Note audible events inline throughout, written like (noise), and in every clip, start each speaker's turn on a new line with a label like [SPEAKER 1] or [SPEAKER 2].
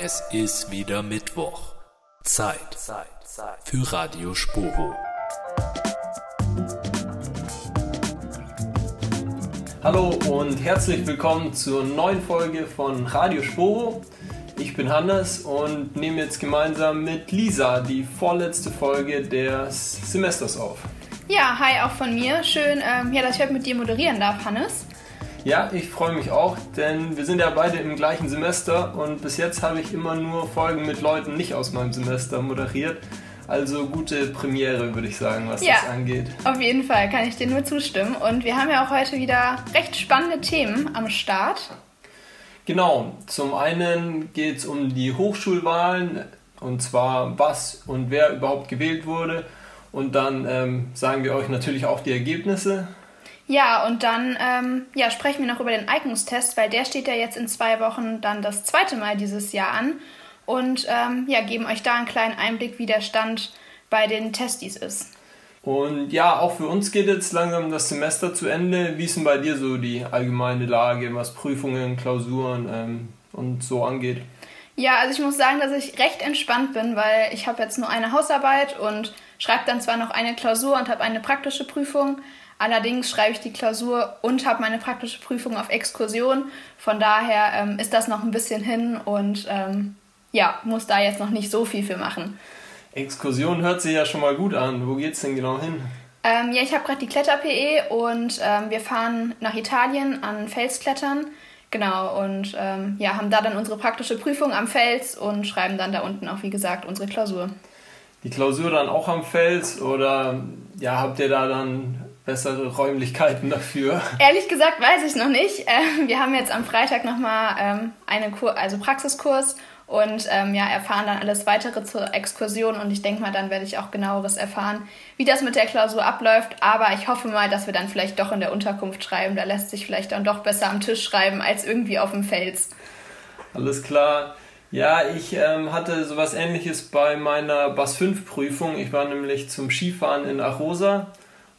[SPEAKER 1] Es ist wieder Mittwoch. Zeit für Radio Sporo.
[SPEAKER 2] Hallo und herzlich willkommen zur neuen Folge von Radio Sporo. Ich bin Hannes und nehme jetzt gemeinsam mit Lisa die vorletzte Folge des Semesters auf.
[SPEAKER 3] Ja, hi auch von mir. Schön, ähm, ja, dass ich heute mit dir moderieren darf, Hannes.
[SPEAKER 2] Ja, ich freue mich auch, denn wir sind ja beide im gleichen Semester und bis jetzt habe ich immer nur Folgen mit Leuten nicht aus meinem Semester moderiert. Also gute Premiere, würde ich sagen, was
[SPEAKER 3] Ja.
[SPEAKER 2] das angeht.
[SPEAKER 3] Auf jeden Fall kann ich dir nur zustimmen. Und wir haben ja auch heute wieder recht spannende Themen am Start.
[SPEAKER 2] Genau, zum einen geht es um die Hochschulwahlen und zwar was und wer überhaupt gewählt wurde. Und dann ähm, sagen wir euch natürlich auch die Ergebnisse.
[SPEAKER 3] Ja, und dann ähm, ja, sprechen wir noch über den Eignungstest, weil der steht ja jetzt in zwei Wochen dann das zweite Mal dieses Jahr an. Und ähm, ja, geben euch da einen kleinen Einblick, wie der Stand bei den Testis ist.
[SPEAKER 2] Und ja, auch für uns geht jetzt langsam das Semester zu Ende. Wie ist denn bei dir so die allgemeine Lage, was Prüfungen, Klausuren ähm, und so angeht?
[SPEAKER 3] Ja, also ich muss sagen, dass ich recht entspannt bin, weil ich habe jetzt nur eine Hausarbeit und schreibe dann zwar noch eine Klausur und habe eine praktische Prüfung. Allerdings schreibe ich die Klausur und habe meine praktische Prüfung auf Exkursion. Von daher ähm, ist das noch ein bisschen hin und ähm, ja, muss da jetzt noch nicht so viel für machen.
[SPEAKER 2] Exkursion hört sich ja schon mal gut an. Wo geht's denn genau hin?
[SPEAKER 3] Ähm, ja, ich habe gerade die Kletter-PE und ähm, wir fahren nach Italien an Felsklettern. Genau, und ähm, ja, haben da dann unsere praktische Prüfung am Fels und schreiben dann da unten auch, wie gesagt, unsere Klausur.
[SPEAKER 2] Die Klausur dann auch am Fels oder ja, habt ihr da dann bessere Räumlichkeiten dafür?
[SPEAKER 3] Ehrlich gesagt weiß ich noch nicht. Ähm, wir haben jetzt am Freitag nochmal ähm, einen Kur also Praxiskurs und ähm, ja, erfahren dann alles weitere zur Exkursion und ich denke mal, dann werde ich auch genaueres erfahren, wie das mit der Klausur abläuft. Aber ich hoffe mal, dass wir dann vielleicht doch in der Unterkunft schreiben. Da lässt sich vielleicht dann doch besser am Tisch schreiben als irgendwie auf dem Fels.
[SPEAKER 2] Alles klar. Ja, ich ähm, hatte sowas ähnliches bei meiner BAS 5 Prüfung. Ich war nämlich zum Skifahren in Arosa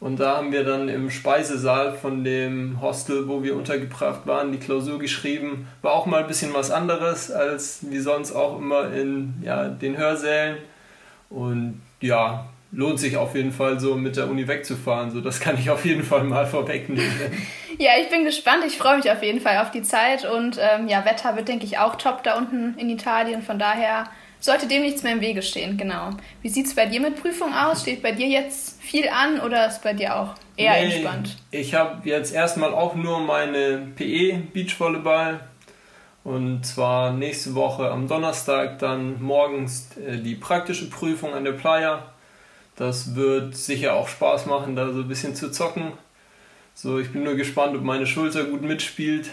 [SPEAKER 2] und da haben wir dann im Speisesaal von dem Hostel, wo wir untergebracht waren, die Klausur geschrieben. War auch mal ein bisschen was anderes als wie sonst auch immer in ja, den Hörsälen. Und ja, lohnt sich auf jeden Fall so mit der Uni wegzufahren. So, das kann ich auf jeden Fall mal (laughs) vorwegnehmen.
[SPEAKER 3] Ja, ich bin gespannt. Ich freue mich auf jeden Fall auf die Zeit und ähm, ja, Wetter wird, denke ich, auch top da unten in Italien. Von daher sollte dem nichts mehr im Wege stehen, genau. Wie sieht es bei dir mit Prüfung aus? Steht bei dir jetzt viel an oder ist bei dir auch eher
[SPEAKER 2] Nee,
[SPEAKER 3] entspannt?
[SPEAKER 2] Ich habe jetzt erstmal auch nur meine PE Beachvolleyball und zwar nächste Woche am Donnerstag dann morgens äh, die praktische Prüfung an der Playa. Das wird sicher auch Spaß machen, da so ein bisschen zu zocken. So, ich bin nur gespannt, ob meine Schulter gut mitspielt.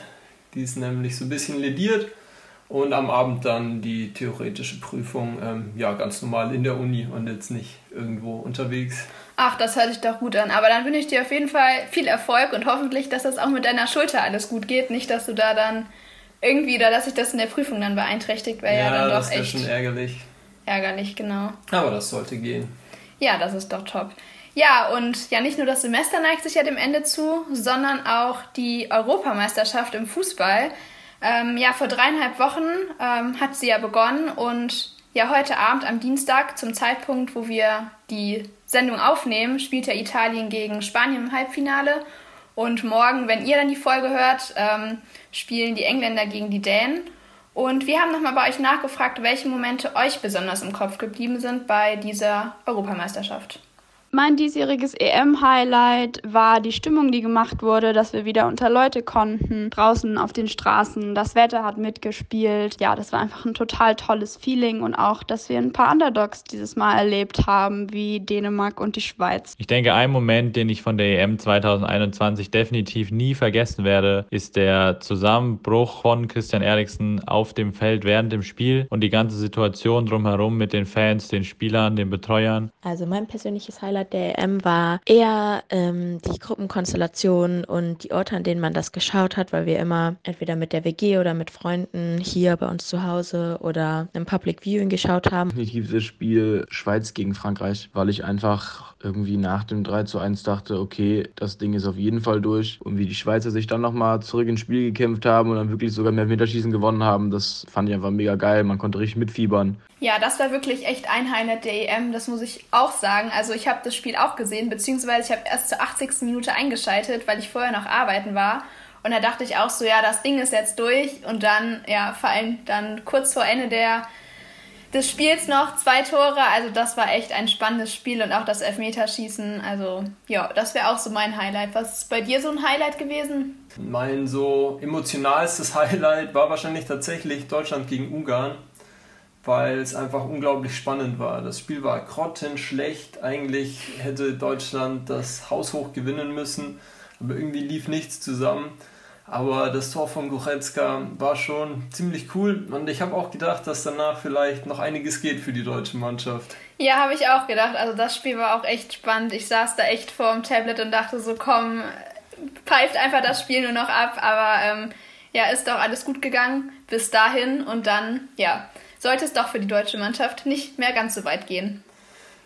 [SPEAKER 2] Die ist nämlich so ein bisschen lediert. Und am Abend dann die theoretische Prüfung, ähm, ja, ganz normal in der Uni und jetzt nicht irgendwo unterwegs.
[SPEAKER 3] Ach, das hört sich doch gut an. Aber dann wünsche ich dir auf jeden Fall viel Erfolg und hoffentlich, dass das auch mit deiner Schulter alles gut geht. Nicht, dass du da dann irgendwie, oder dass sich das in der Prüfung dann beeinträchtigt, wäre ja, dann
[SPEAKER 2] das
[SPEAKER 3] doch
[SPEAKER 2] wäre
[SPEAKER 3] echt
[SPEAKER 2] schon ärgerlich.
[SPEAKER 3] ärgerlich, genau.
[SPEAKER 2] Aber das sollte gehen.
[SPEAKER 3] Ja, das ist doch top. Ja, und ja, nicht nur das Semester neigt sich ja dem Ende zu, sondern auch die Europameisterschaft im Fußball. Ähm, ja, vor dreieinhalb Wochen ähm, hat sie ja begonnen und ja, heute Abend am Dienstag, zum Zeitpunkt, wo wir die Sendung aufnehmen, spielt ja Italien gegen Spanien im Halbfinale. Und morgen, wenn ihr dann die Folge hört, ähm, spielen die Engländer gegen die Dänen. Und wir haben nochmal bei euch nachgefragt, welche Momente euch besonders im Kopf geblieben sind bei dieser Europameisterschaft.
[SPEAKER 4] Mein diesjähriges EM-Highlight war die Stimmung, die gemacht wurde, dass wir wieder unter Leute konnten, draußen auf den Straßen. Das Wetter hat mitgespielt. Ja, das war einfach ein total tolles Feeling und auch, dass wir ein paar Underdogs dieses Mal erlebt haben, wie Dänemark und die Schweiz.
[SPEAKER 5] Ich denke, ein Moment, den ich von der EM 2021 definitiv nie vergessen werde, ist der Zusammenbruch von Christian Eriksen auf dem Feld während dem Spiel und die ganze Situation drumherum mit den Fans, den Spielern, den Betreuern.
[SPEAKER 6] Also mein persönliches Highlight Highlight der EM war eher ähm, die Gruppenkonstellation und die Orte, an denen man das geschaut hat, weil wir immer entweder mit der WG oder mit Freunden hier bei uns zu Hause oder im Public Viewing geschaut haben.
[SPEAKER 7] Definitiv das Spiel Schweiz gegen Frankreich, weil ich einfach irgendwie nach dem 3 zu 1 dachte, okay, das Ding ist auf jeden Fall durch. Und wie die Schweizer sich dann nochmal zurück ins Spiel gekämpft haben und dann wirklich sogar mehr Meterschießen gewonnen haben, das fand ich einfach mega geil. Man konnte richtig mitfiebern.
[SPEAKER 3] Ja, das war wirklich echt ein Highlight der EM, das muss ich auch sagen. Also ich habe das Spiel auch gesehen, beziehungsweise ich habe erst zur 80. Minute eingeschaltet, weil ich vorher noch arbeiten war. Und da dachte ich auch so, ja, das Ding ist jetzt durch. Und dann, ja, fallen dann kurz vor Ende der des Spiels noch zwei Tore. Also das war echt ein spannendes Spiel und auch das Elfmeterschießen. Also ja, das wäre auch so mein Highlight. Was ist bei dir so ein Highlight gewesen?
[SPEAKER 2] Mein so emotionalstes (laughs) Highlight war wahrscheinlich tatsächlich Deutschland gegen Ungarn, weil es einfach unglaublich spannend war. Das Spiel war grottenschlecht. Eigentlich hätte Deutschland das haushoch gewinnen müssen, aber irgendwie lief nichts zusammen. Aber das Tor von Goretzka war schon ziemlich cool und ich habe auch gedacht, dass danach vielleicht noch einiges geht für die deutsche Mannschaft.
[SPEAKER 3] Ja, habe ich auch gedacht. Also das Spiel war auch echt spannend. Ich saß da echt vor dem Tablet und dachte so, komm, pfeift einfach das Spiel nur noch ab. Aber ähm, ja, ist doch alles gut gegangen bis dahin und dann, ja, sollte es doch für die deutsche Mannschaft nicht mehr ganz so weit gehen.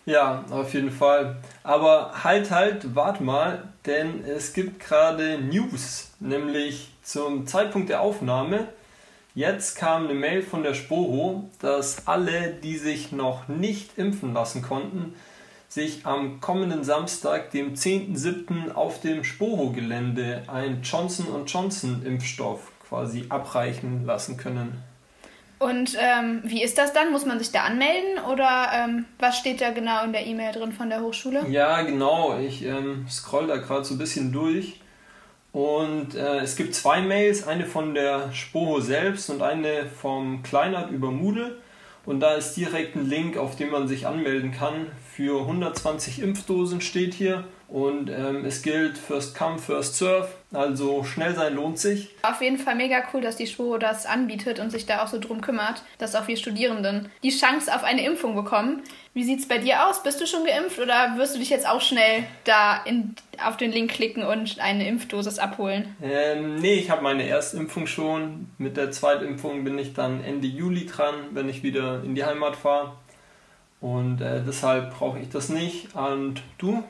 [SPEAKER 2] Ja, auf jeden Fall. Aber halt, halt, wart mal, denn es gibt gerade News, nämlich zum Zeitpunkt der Aufnahme. Jetzt kam eine Mail von der Sporo, dass alle, die sich noch nicht impfen lassen konnten, sich am kommenden Samstag, dem 10.07. auf dem Sporo-Gelände ein Johnson Johnson Impfstoff quasi abreichen lassen können.
[SPEAKER 3] Und ähm, wie ist das dann? Muss man sich da anmelden oder ähm, was steht da genau in der E-Mail drin von der Hochschule?
[SPEAKER 2] Ja, genau. Ich ähm, scroll da gerade so ein bisschen durch. Und äh, es gibt zwei Mails, eine von der Spoho selbst und eine vom Kleinert über Moodle. Und da ist direkt ein Link, auf dem man sich anmelden kann. Für 120 Impfdosen steht hier. Und ähm, es gilt First Come, First Serve. Also schnell sein lohnt sich.
[SPEAKER 3] Auf jeden Fall mega cool, dass die Schwuro das anbietet und sich da auch so drum kümmert, dass auch wir Studierenden die Chance auf eine Impfung bekommen. Wie sieht es bei dir aus? Bist du schon geimpft oder wirst du dich jetzt auch schnell da in, auf den Link klicken und eine Impfdosis abholen?
[SPEAKER 2] Ähm, nee, ich habe meine Erstimpfung schon. Mit der Zweitimpfung bin ich dann Ende Juli dran, wenn ich wieder in die Heimat fahre. Und äh, deshalb brauche ich das nicht. Und du?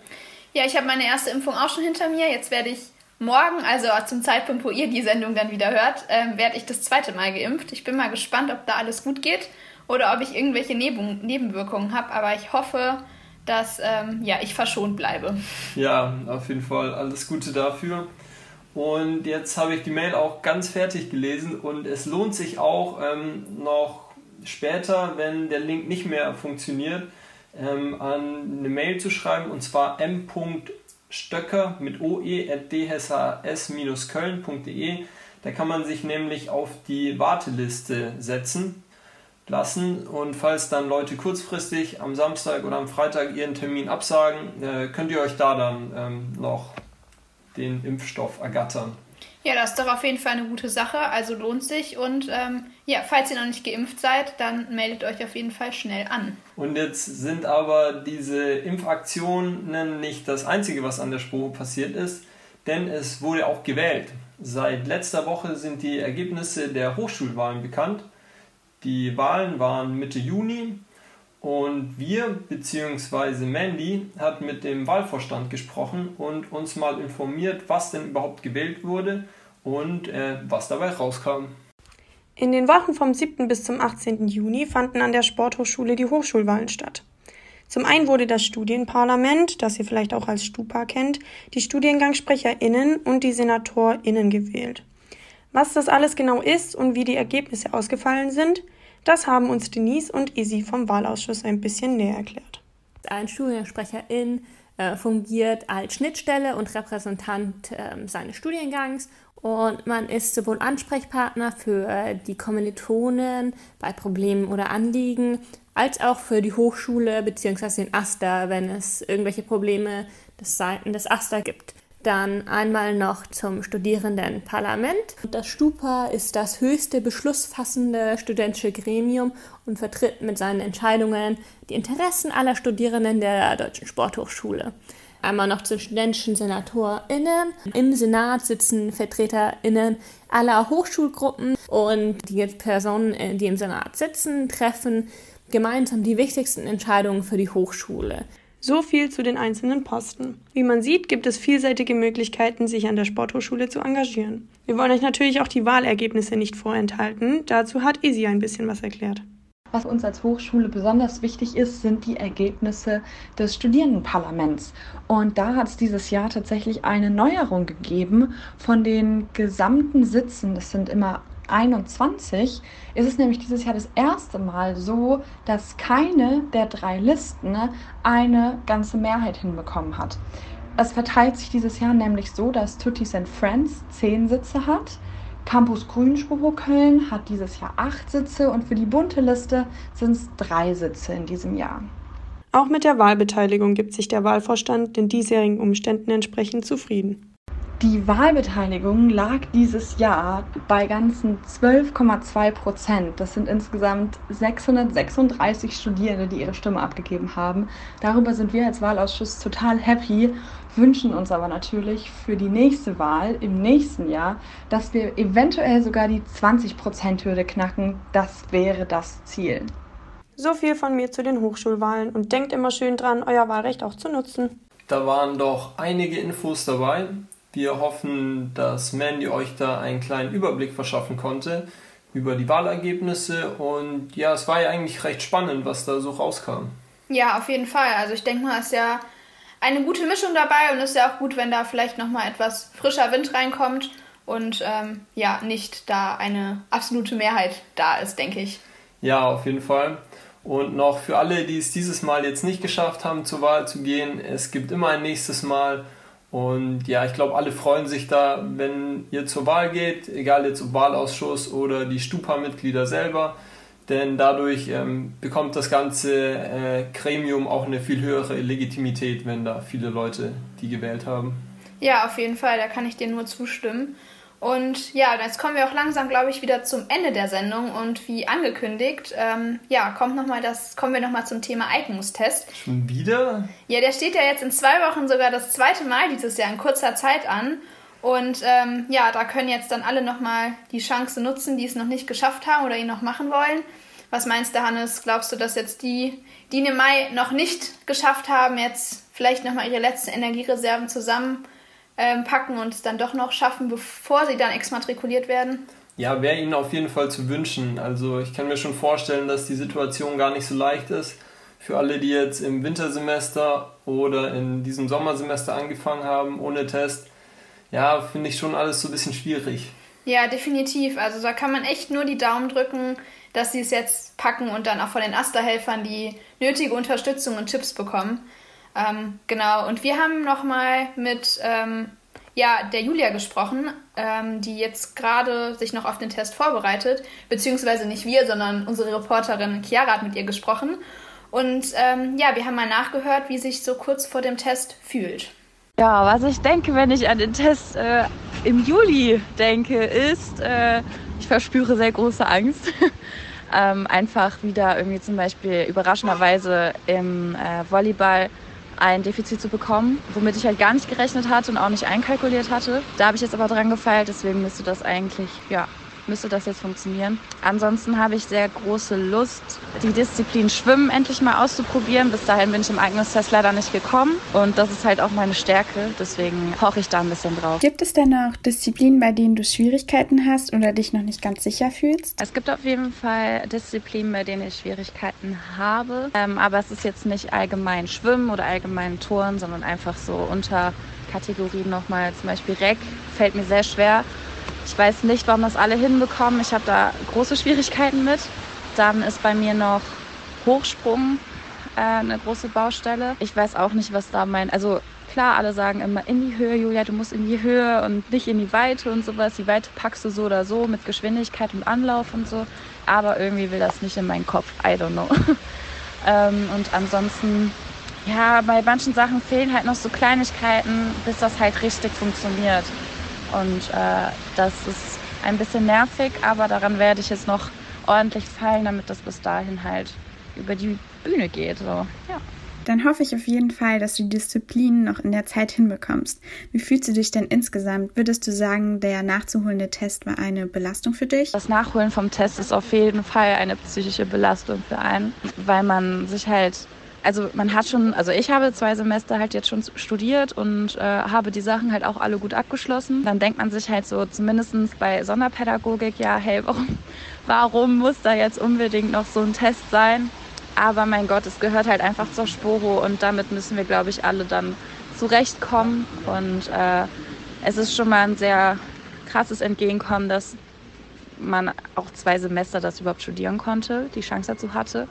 [SPEAKER 3] Ja, ich habe meine erste Impfung auch schon hinter mir. Jetzt werde ich morgen, also zum Zeitpunkt, wo ihr die Sendung dann wieder hört, äh, werde ich das zweite Mal geimpft. Ich bin mal gespannt, ob da alles gut geht oder ob ich irgendwelche Neben Nebenwirkungen habe. Aber ich hoffe, dass ähm, ja, ich verschont bleibe.
[SPEAKER 2] Ja, auf jeden Fall alles Gute dafür. Und jetzt habe ich die Mail auch ganz fertig gelesen und es lohnt sich auch ähm, noch später, wenn der Link nicht mehr funktioniert, ähm, an eine Mail zu schreiben und zwar m.stöcker mit oe.dhs-köln.de. Da kann man sich nämlich auf die Warteliste setzen lassen und falls dann Leute kurzfristig am Samstag oder am Freitag ihren Termin absagen, äh, könnt ihr euch da dann ähm, noch den Impfstoff ergattern.
[SPEAKER 3] Ja, das ist doch auf jeden Fall eine gute Sache, also lohnt sich. Und ähm, ja, falls ihr noch nicht geimpft seid, dann meldet euch auf jeden Fall schnell an.
[SPEAKER 2] Und jetzt sind aber diese Impfaktionen nicht das Einzige, was an der Spur passiert ist, denn es wurde auch gewählt. Seit letzter Woche sind die Ergebnisse der Hochschulwahlen bekannt. Die Wahlen waren Mitte Juni und wir bzw. Mandy hat mit dem Wahlvorstand gesprochen und uns mal informiert, was denn überhaupt gewählt wurde und äh, was dabei rauskam.
[SPEAKER 8] In den Wochen vom 7. bis zum 18. Juni fanden an der Sporthochschule die Hochschulwahlen statt. Zum einen wurde das Studienparlament, das ihr vielleicht auch als Stupa kennt, die StudiengangssprecherInnen und die SenatorInnen gewählt. Was das alles genau ist und wie die Ergebnisse ausgefallen sind, das haben uns Denise und Isi vom Wahlausschuss ein bisschen näher erklärt.
[SPEAKER 9] Ein Studiensprecherin äh, fungiert als Schnittstelle und Repräsentant äh, seines Studiengangs und man ist sowohl Ansprechpartner für äh, die Kommilitonen bei Problemen oder Anliegen, als auch für die Hochschule bzw. den AStA, wenn es irgendwelche Probleme des Seiten des AStA gibt. Dann einmal noch zum Studierendenparlament. Das Stupa ist das höchste beschlussfassende studentische Gremium und vertritt mit seinen Entscheidungen die Interessen aller Studierenden der Deutschen Sporthochschule. Einmal noch zu studentischen SenatorInnen. Im Senat sitzen VertreterInnen aller Hochschulgruppen und die Personen, äh, die im Senat sitzen, treffen gemeinsam die wichtigsten Entscheidungen für die Hochschule.
[SPEAKER 8] So viel zu den einzelnen Posten. Wie man sieht, gibt es vielseitige Möglichkeiten, sich an der Sporthochschule zu engagieren. Wir wollen euch natürlich auch die Wahlergebnisse nicht vorenthalten. Dazu hat Isi ein bisschen was erklärt.
[SPEAKER 10] Was uns als Hochschule besonders wichtig ist, sind die Ergebnisse des Studierendenparlaments. Und da hat es dieses Jahr tatsächlich eine Neuerung gegeben. Von den gesamten Sitzen, das sind immer 21 ist es nämlich dieses Jahr das erste Mal so, dass keine der drei Listen eine ganze Mehrheit hinbekommen hat. Es verteilt sich dieses Jahr nämlich so, dass Tuttis and Friends zehn Sitze hat. Campus Grünspucho Köln hat dieses Jahr acht Sitze und für die bunte Liste sind es drei Sitze in diesem Jahr.
[SPEAKER 8] Auch mit der Wahlbeteiligung gibt sich der Wahlvorstand den diesjährigen Umständen entsprechend zufrieden.
[SPEAKER 10] Die Wahlbeteiligung lag dieses Jahr bei ganzen 12,2 Prozent. Das sind insgesamt 636 Studierende, die ihre Stimme abgegeben haben. Darüber sind wir als Wahlausschuss total happy, wünschen uns aber natürlich für die nächste Wahl im nächsten Jahr, dass wir eventuell sogar die 20 Prozent Hürde knacken. Das wäre das Ziel.
[SPEAKER 8] So viel von mir zu den Hochschulwahlen und denkt immer schön dran, euer Wahlrecht auch zu nutzen.
[SPEAKER 2] Da waren doch einige Infos dabei. Wir hoffen, dass Mandy euch da einen kleinen Überblick verschaffen konnte über die Wahlergebnisse und ja, es war ja eigentlich recht spannend, was da so rauskam.
[SPEAKER 3] Ja, auf jeden Fall. Also ich denke mal, es ist ja eine gute Mischung dabei und es ist ja auch gut, wenn da vielleicht nochmal etwas frischer Wind reinkommt und ähm, ja, nicht da eine absolute Mehrheit da ist, denke ich.
[SPEAKER 2] Ja, auf jeden Fall. Und noch für alle, die es dieses Mal jetzt nicht geschafft haben, zur Wahl zu gehen, es gibt immer ein nächstes Mal und ja, ich glaube, alle freuen sich da, wenn ihr zur Wahl geht, egal jetzt ob Wahlausschuss oder die Stupa-Mitglieder selber. Denn dadurch ähm, bekommt das ganze äh, Gremium auch eine viel höhere Legitimität, wenn da viele Leute die gewählt haben.
[SPEAKER 3] Ja, auf jeden Fall, da kann ich dir nur zustimmen. Und ja, jetzt kommen wir auch langsam, glaube ich, wieder zum Ende der Sendung. Und wie angekündigt, ähm, ja, kommt noch mal das, kommen wir nochmal zum Thema Eignungstest.
[SPEAKER 2] Schon wieder?
[SPEAKER 3] Ja, der steht ja jetzt in zwei Wochen sogar das zweite Mal dieses Jahr in kurzer Zeit an. Und ähm, ja, da können jetzt dann alle nochmal die Chance nutzen, die es noch nicht geschafft haben oder ihn noch machen wollen. Was meinst du, Hannes? Glaubst du, dass jetzt die, die im Mai noch nicht geschafft haben, jetzt vielleicht nochmal ihre letzten Energiereserven zusammen ähm, und es dann doch noch schaffen, bevor sie dann exmatrikuliert werden?
[SPEAKER 2] Ja, wäre ihnen auf jeden Fall zu wünschen. Also ich kann mir schon vorstellen, dass die Situation gar nicht so leicht ist. Für alle, die jetzt im Wintersemester oder in diesem Sommersemester angefangen haben ohne Test, ja, finde ich schon alles so ein bisschen schwierig.
[SPEAKER 3] Ja, definitiv. Also da kann man echt nur die Daumen drücken, dass sie es jetzt packen und dann auch von den Asterhelfern die nötige Unterstützung und Tipps bekommen. Ähm, genau, und wir haben nochmal mit ähm, ja, der Julia gesprochen, ähm, die jetzt gerade sich noch auf den Test vorbereitet, beziehungsweise nicht wir, sondern unsere Reporterin Chiara hat mit ihr gesprochen. Und ähm, ja, wir haben mal nachgehört, wie sich so kurz vor dem Test fühlt.
[SPEAKER 4] Ja, was ich denke, wenn ich an den Test äh, im Juli denke, ist, äh, ich verspüre sehr große Angst. (laughs) ähm, einfach wieder irgendwie zum Beispiel überraschenderweise im äh, Volleyball ein Defizit zu bekommen, womit ich halt gar nicht gerechnet hatte und auch nicht einkalkuliert hatte. Da habe ich jetzt aber dran gefeilt, deswegen müsste das eigentlich, ja, müsste das jetzt funktionieren. Ansonsten habe ich sehr große Lust, die Disziplin Schwimmen endlich mal auszuprobieren. Bis dahin bin ich im Eignungstest leider nicht gekommen und das ist halt auch meine Stärke, deswegen poche ich da ein bisschen drauf.
[SPEAKER 11] Gibt es denn auch Disziplinen, bei denen du Schwierigkeiten hast oder dich noch nicht ganz sicher fühlst?
[SPEAKER 4] Es gibt auf jeden Fall Disziplinen, bei denen ich Schwierigkeiten habe, ähm, aber es ist jetzt nicht allgemein Schwimmen oder allgemein Touren, sondern einfach so unter Kategorien nochmal, zum Beispiel Reck fällt mir sehr schwer. Ich weiß nicht, warum das alle hinbekommen. Ich habe da große Schwierigkeiten mit. Dann ist bei mir noch Hochsprung äh, eine große Baustelle. Ich weiß auch nicht, was da mein. Also klar, alle sagen immer in die Höhe, Julia, du musst in die Höhe und nicht in die Weite und sowas. Die Weite packst du so oder so mit Geschwindigkeit und Anlauf und so. Aber irgendwie will das nicht in meinen Kopf. I don't know. (laughs) ähm, und ansonsten ja, bei manchen Sachen fehlen halt noch so Kleinigkeiten, bis das halt richtig funktioniert. Und äh, das ist ein bisschen nervig, aber daran werde ich jetzt noch ordentlich fallen, damit das bis dahin halt über die Bühne geht. So, ja.
[SPEAKER 11] Dann hoffe ich auf jeden Fall, dass du die Disziplinen noch in der Zeit hinbekommst. Wie fühlst du dich denn insgesamt? Würdest du sagen, der nachzuholende Test war eine Belastung für dich?
[SPEAKER 4] Das Nachholen vom Test ist auf jeden Fall eine psychische Belastung für einen, weil man sich halt also man hat schon, also ich habe zwei Semester halt jetzt schon studiert und äh, habe die Sachen halt auch alle gut abgeschlossen. Dann denkt man sich halt so, zumindest bei Sonderpädagogik, ja, hey, warum, (laughs) warum muss da jetzt unbedingt noch so ein Test sein? Aber mein Gott, es gehört halt einfach zur Sporo und damit müssen wir, glaube ich, alle dann zurechtkommen. Und äh, es ist schon mal ein sehr krasses Entgegenkommen, dass man auch zwei Semester das überhaupt studieren konnte, die Chance dazu hatte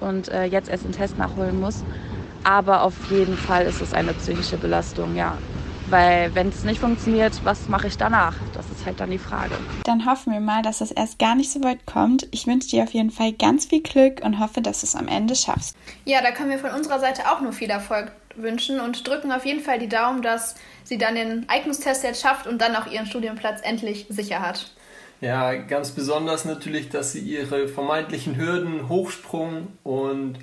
[SPEAKER 4] und äh, jetzt erst einen Test nachholen muss. Aber auf jeden Fall ist es eine psychische Belastung, ja. Weil wenn es nicht funktioniert, was mache ich danach? Das ist halt dann die Frage.
[SPEAKER 11] Dann hoffen wir mal, dass es erst gar nicht so weit kommt. Ich wünsche dir auf jeden Fall ganz viel Glück und hoffe, dass du es am Ende schaffst.
[SPEAKER 3] Ja, da können wir von unserer Seite auch nur viel Erfolg wünschen und drücken auf jeden Fall die Daumen, dass sie dann den Eignungstest jetzt schafft und dann auch ihren Studienplatz endlich sicher hat.
[SPEAKER 2] Ja, ganz besonders natürlich, dass sie ihre vermeintlichen Hürden, Hochsprung und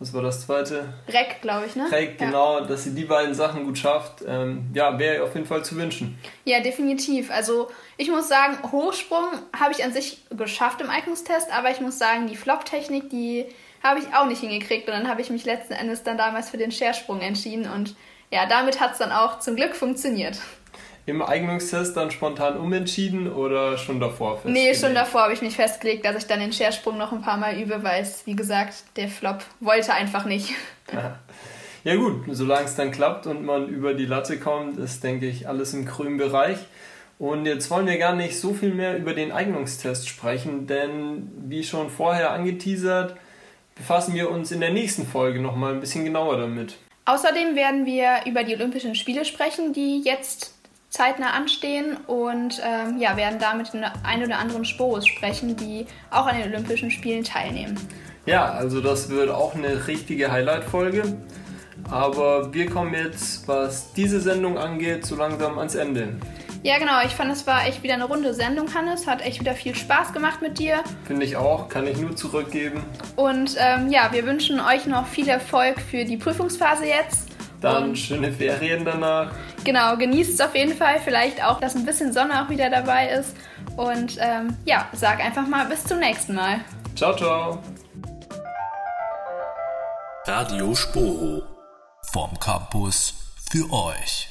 [SPEAKER 2] was war das zweite?
[SPEAKER 3] Reck, glaube ich, ne?
[SPEAKER 2] Reck, genau, ja. dass sie die beiden Sachen gut schafft. Ähm, ja, wäre auf jeden Fall zu wünschen.
[SPEAKER 3] Ja, definitiv. Also ich muss sagen, Hochsprung habe ich an sich geschafft im Eignungstest, aber ich muss sagen, die Flop-Technik, die habe ich auch nicht hingekriegt und dann habe ich mich letzten Endes dann damals für den Schersprung entschieden und ja, damit hat es dann auch zum Glück funktioniert
[SPEAKER 2] im Eignungstest dann spontan umentschieden oder schon davor
[SPEAKER 3] festgelegt? Nee, schon davor habe ich mich festgelegt, dass ich dann den Schersprung noch ein paar Mal übe, weil es, wie gesagt, der Flop wollte einfach nicht. (laughs)
[SPEAKER 2] Ja gut, solange es dann klappt und man über die Latte kommt, ist, denke ich, alles im grünen Bereich. Und jetzt wollen wir gar nicht so viel mehr über den Eignungstest sprechen, denn wie schon vorher angeteasert, befassen wir uns in der nächsten Folge nochmal ein bisschen genauer damit.
[SPEAKER 3] Außerdem werden wir über die Olympischen Spiele sprechen, die jetzt zeitnah anstehen und ähm, ja, werden damit mit ein oder anderen Sporus sprechen, die auch an den Olympischen Spielen teilnehmen.
[SPEAKER 2] Ja, also das wird auch eine richtige Highlight-Folge. Aber wir kommen jetzt, was diese Sendung angeht, so langsam ans Ende.
[SPEAKER 3] Ja, genau. Ich fand, es war echt wieder eine runde Sendung, Hannes. Hat echt wieder viel Spaß gemacht mit dir.
[SPEAKER 2] Finde ich auch. Kann ich nur zurückgeben.
[SPEAKER 3] Und ähm, ja, wir wünschen euch noch viel Erfolg für die Prüfungsphase jetzt.
[SPEAKER 2] Dann und schöne Ferien danach.
[SPEAKER 3] Genau, genießt es auf jeden Fall. Vielleicht auch, dass ein bisschen Sonne auch wieder dabei ist. Und ähm, ja, sag einfach mal bis zum nächsten Mal.
[SPEAKER 2] Ciao, ciao.
[SPEAKER 1] Radio Sporo vom Campus für euch.